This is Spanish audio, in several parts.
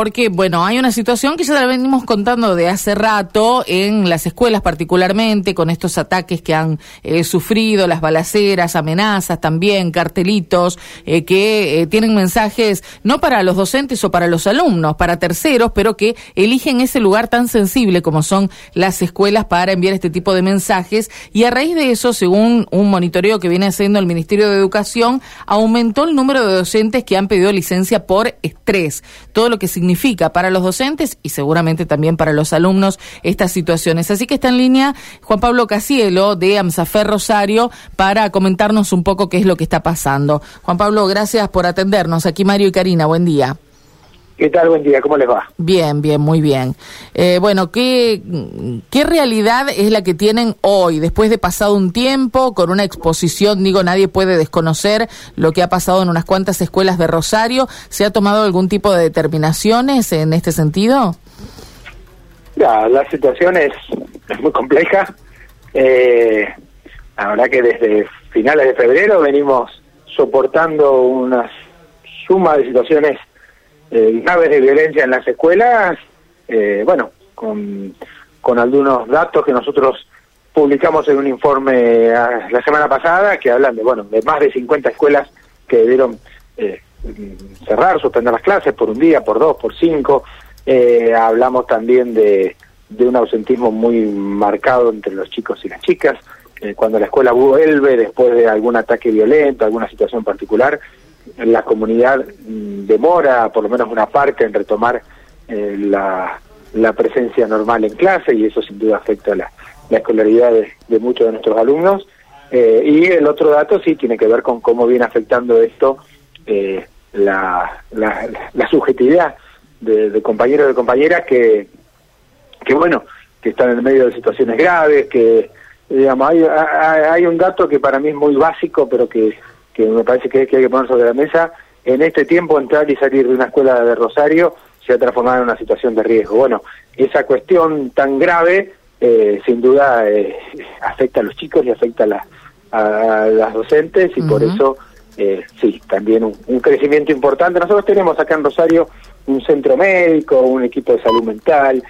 Porque, bueno, hay una situación que ya la venimos contando de hace rato en las escuelas particularmente, con estos ataques que han eh, sufrido, las balaceras, amenazas también, cartelitos, eh, que eh, tienen mensajes no para los docentes o para los alumnos, para terceros, pero que eligen ese lugar tan sensible como son las escuelas para enviar este tipo de mensajes. Y a raíz de eso, según un monitoreo que viene haciendo el Ministerio de Educación, aumentó el número de docentes que han pedido licencia por estrés. Todo lo que significa significa para los docentes y seguramente también para los alumnos estas situaciones. Así que está en línea Juan Pablo Casielo de AMSAFER Rosario para comentarnos un poco qué es lo que está pasando. Juan Pablo, gracias por atendernos. Aquí Mario y Karina, buen día. ¿Qué tal? Buen día, ¿cómo les va? Bien, bien, muy bien. Eh, bueno, ¿qué, ¿qué realidad es la que tienen hoy, después de pasado un tiempo, con una exposición, digo, nadie puede desconocer lo que ha pasado en unas cuantas escuelas de Rosario? ¿Se ha tomado algún tipo de determinaciones en este sentido? Ya, la situación es, es muy compleja. Eh, la verdad que desde finales de febrero venimos soportando una suma de situaciones eh, graves de violencia en las escuelas, eh, bueno, con, algunos datos que nosotros publicamos en un informe ah, la semana pasada que hablan de, bueno, de más de 50 escuelas que debieron eh, cerrar, suspender las clases por un día, por dos, por cinco. Eh, hablamos también de, de un ausentismo muy marcado entre los chicos y las chicas. Eh, cuando la escuela vuelve después de algún ataque violento, alguna situación particular, la comunidad mm, demora por lo menos una parte en retomar eh, la, la, presencia normal en clase y eso sin duda afecta la, la escolaridad de, muchos de nuestros alumnos. Eh, y el otro dato sí tiene que ver con cómo viene afectando esto eh, la, la, la, subjetividad de, compañeros y de compañeras que, que, bueno, que están en medio de situaciones graves, que, digamos, hay, hay un dato que para mí es muy básico, pero que que me parece que, hay que poner sobre la mesa, en este tiempo entrar y salir de una escuela de Rosario se ha transformado en una situación de riesgo. Bueno, esa cuestión tan grave eh, sin duda eh, afecta a los chicos y afecta a, las docentes y por eso eh, sí, también un, crecimiento importante. Nosotros tenemos acá en Rosario un centro médico, un equipo de salud mental,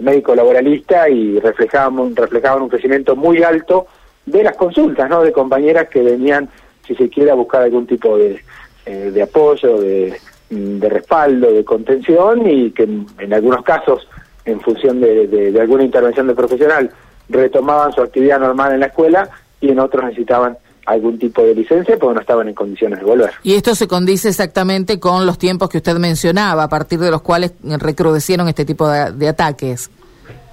médico laboralista y reflejaban, reflejaban un crecimiento muy alto de las consultas, ¿no? De compañeras que venían si se quiera buscar algún tipo de, eh, de apoyo, de, de, respaldo, de contención y que en, algunos casos, en función de, alguna intervención del profesional, retomaban su actividad normal en la escuela y en otros necesitaban algún tipo de licencia porque no estaban en condiciones de volver. Y esto se condice exactamente con los tiempos que usted mencionaba, a partir de los cuales recrudecieron este tipo de, ataques.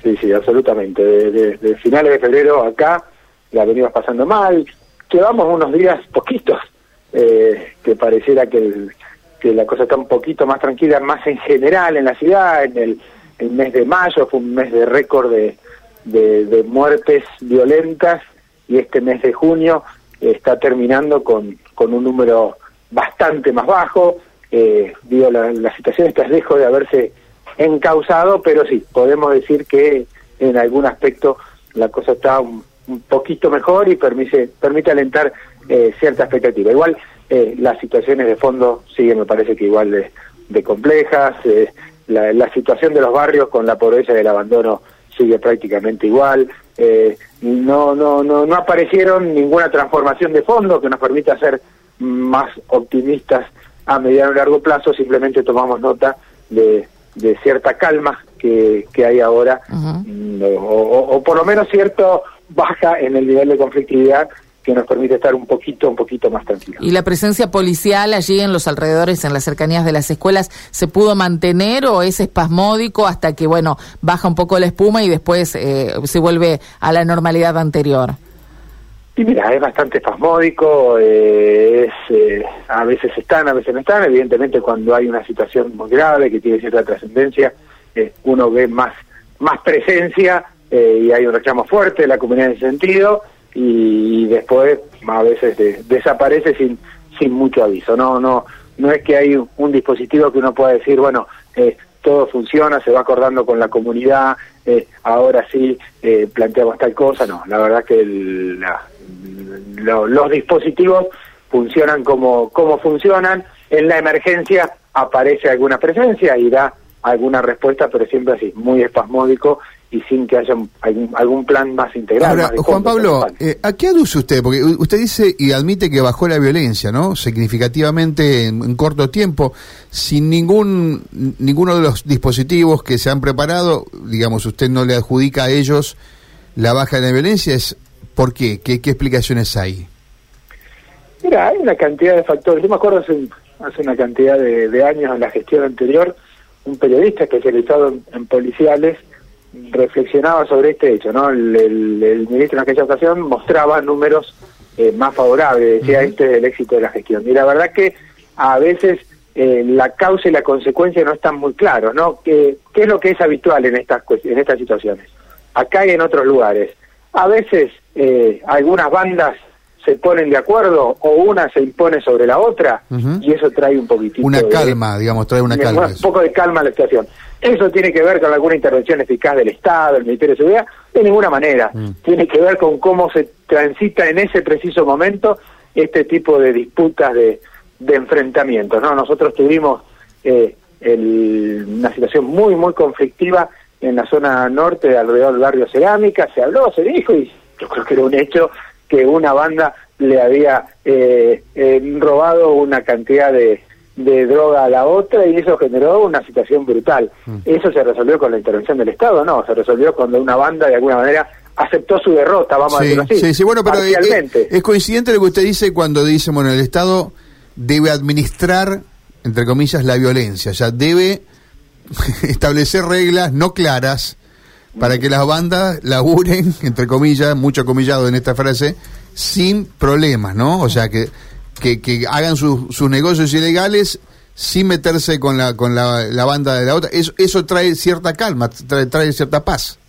Sí, sí, absolutamente. Desde de, finales de febrero acá la venimos pasando mal, llevamos unos días poquitos, eh, que pareciera que, que la cosa está un poquito más tranquila, más en general en la ciudad, en el, mes de mayo fue un mes de récord de, de, muertes violentas y este mes de junio está terminando con, con un número bastante más bajo. Eh, digo, la, la situación está lejos de haberse encausado, pero sí, podemos decir que en algún aspecto la cosa está un, un poquito mejor y permite, permite alentar eh, cierta expectativa. Igual eh, las situaciones de fondo siguen, me parece que igual de, complejas, eh, la, situación de los barrios con la pobreza y el abandono sigue prácticamente igual, no, no, no, no aparecieron ninguna transformación de fondo que nos permita ser más optimistas a mediano y largo plazo, simplemente tomamos nota de, de cierta calma que, que hay ahora, mm, o, o, por lo menos cierto baja en el nivel de conflictividad que nos permite estar un poquito, un poquito más tranquilos. ¿Y la presencia policial allí en los alrededores, en las cercanías de las escuelas, se pudo mantener o es espasmódico hasta que, bueno, baja un poco la espuma y después eh, se vuelve a la normalidad anterior? Y mira, es bastante espasmódico, eh, es, eh, a veces están, a veces no están. Evidentemente, cuando hay una situación muy grave que tiene cierta trascendencia, uno ve más, más presencia eh, y hay un reclamo fuerte de la comunidad en ese sentido y, después a veces desaparece sin sin mucho aviso. No no no es que hay un, dispositivo que uno pueda decir bueno eh, todo funciona se va acordando con la comunidad eh, ahora sí planteamos tal cosa. No la verdad que los dispositivos funcionan como como funcionan. En la emergencia aparece alguna presencia y da alguna respuesta, pero siempre así, muy espasmódico y sin que haya algún, plan más integral. Ahora, Juan Pablo, eh, ¿a qué aduce usted? Porque usted dice y admite que bajó la violencia, ¿no? Significativamente en, corto tiempo, sin ningún ninguno de los dispositivos que se han preparado, digamos, usted no le adjudica a ellos la baja de la violencia, es ¿por qué? ¿Qué, explicaciones hay? Mira, hay una cantidad de factores. Yo me acuerdo hace, hace una cantidad de, años en la gestión anterior, un periodista especializado en policiales reflexionaba sobre este hecho, ¿no? El, ministro en aquella ocasión mostraba números eh, más favorables, decía este es el éxito de la gestión. Y la verdad que a veces eh, la causa y la consecuencia no están muy claros, ¿no? ¿Qué, ¿Qué, es lo que es habitual en estas, en estas situaciones? Acá y en otros lugares. A veces eh, algunas bandas se ponen de acuerdo o una se impone sobre la otra y eso trae un poquitito una calma digamos trae una calma un poco de calma a la situación eso tiene que ver con alguna intervención eficaz del Estado, del Ministerio de Seguridad, de ninguna manera. Mm. Tiene que ver con cómo se transita en ese preciso momento este tipo de disputas de, de enfrentamientos. ¿no? Nosotros tuvimos eh, una situación muy, muy conflictiva en la zona norte, alrededor del barrio Cerámica, se habló, se dijo, y yo creo que era un hecho que una banda le había eh, eh, robado una cantidad de, de droga a la otra y eso generó una situación brutal. Mm. ¿Eso se resolvió con la intervención del Estado? No, se resolvió cuando una banda de alguna manera aceptó su derrota, vamos a decirlo así. Sí, sí, bueno, pero es, coincidente lo que usted dice cuando dice, bueno, el Estado debe administrar, entre comillas, la violencia, o sea, debe establecer reglas no claras para que las bandas laburen, entre comillas, mucho comillado en esta frase, sin problemas, ¿no? O sea, que que, que hagan sus negocios ilegales sin meterse con la con la, banda de la otra. Eso, eso trae cierta calma, trae, trae cierta paz.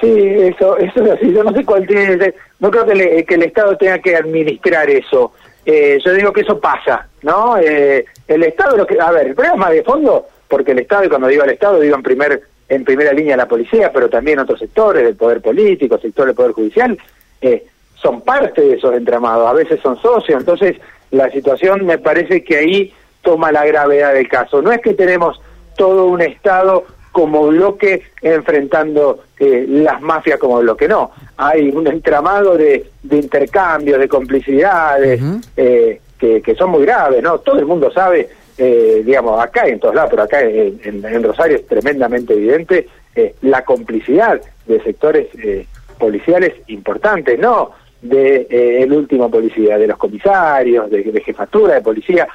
Sí, eso, eso es así. Yo no sé cuál tiene. No creo que, que el Estado tenga que administrar eso. Eh, yo digo que eso pasa, ¿no? Eh, el Estado, lo que, a ver, el problema de fondo, porque el Estado, y cuando digo el Estado, digo en primer en primera línea la policía, pero también otros sectores del poder político, sector del poder judicial, eh, son parte de esos entramados, a veces son socios, entonces la situación me parece que ahí toma la gravedad del caso. No es que tenemos todo un Estado como bloque enfrentando eh, las mafias como bloque, no. Hay un entramado de, de intercambios, de complicidades, eh, que, son muy graves, ¿no? Todo el mundo sabe, eh, digamos, acá en todos lados, pero acá en, en Rosario es tremendamente evidente la complicidad de sectores policiales importantes, no de eh, último policía, de los comisarios, de, jefatura de policía,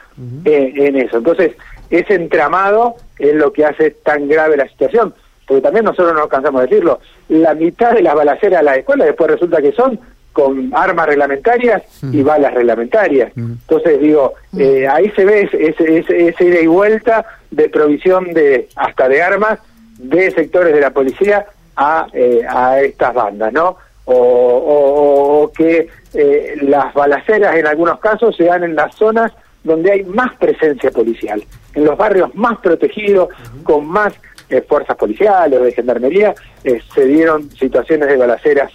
eh, en eso. Entonces, ese entramado es lo que hace tan grave la situación, porque también nosotros no cansamos de decirlo, la mitad de las balaceras de la escuela después resulta que son con armas reglamentarias y balas reglamentarias. Entonces, digo, eh, ahí se ve ese, ese, ese ida y vuelta de provisión de hasta de armas de sectores de la policía a, a estas bandas, ¿no? o, que eh, las balaceras en algunos casos se dan en las zonas donde hay más presencia policial, en los barrios más protegidos, con más eh, fuerzas policiales o de gendarmería, eh, se dieron situaciones de balaceras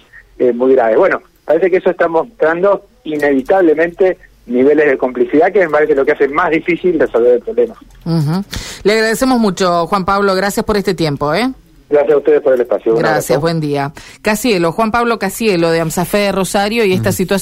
muy graves. Bueno, parece que eso está mostrando inevitablemente niveles de complicidad que me parece lo que hace más difícil resolver el problema. Le agradecemos mucho, Juan Pablo, gracias por este tiempo. ¿eh? Gracias a ustedes por el espacio. Gracias, buen día. Casielo, Juan Pablo Casielo de AMSAFE de Rosario y esta situación.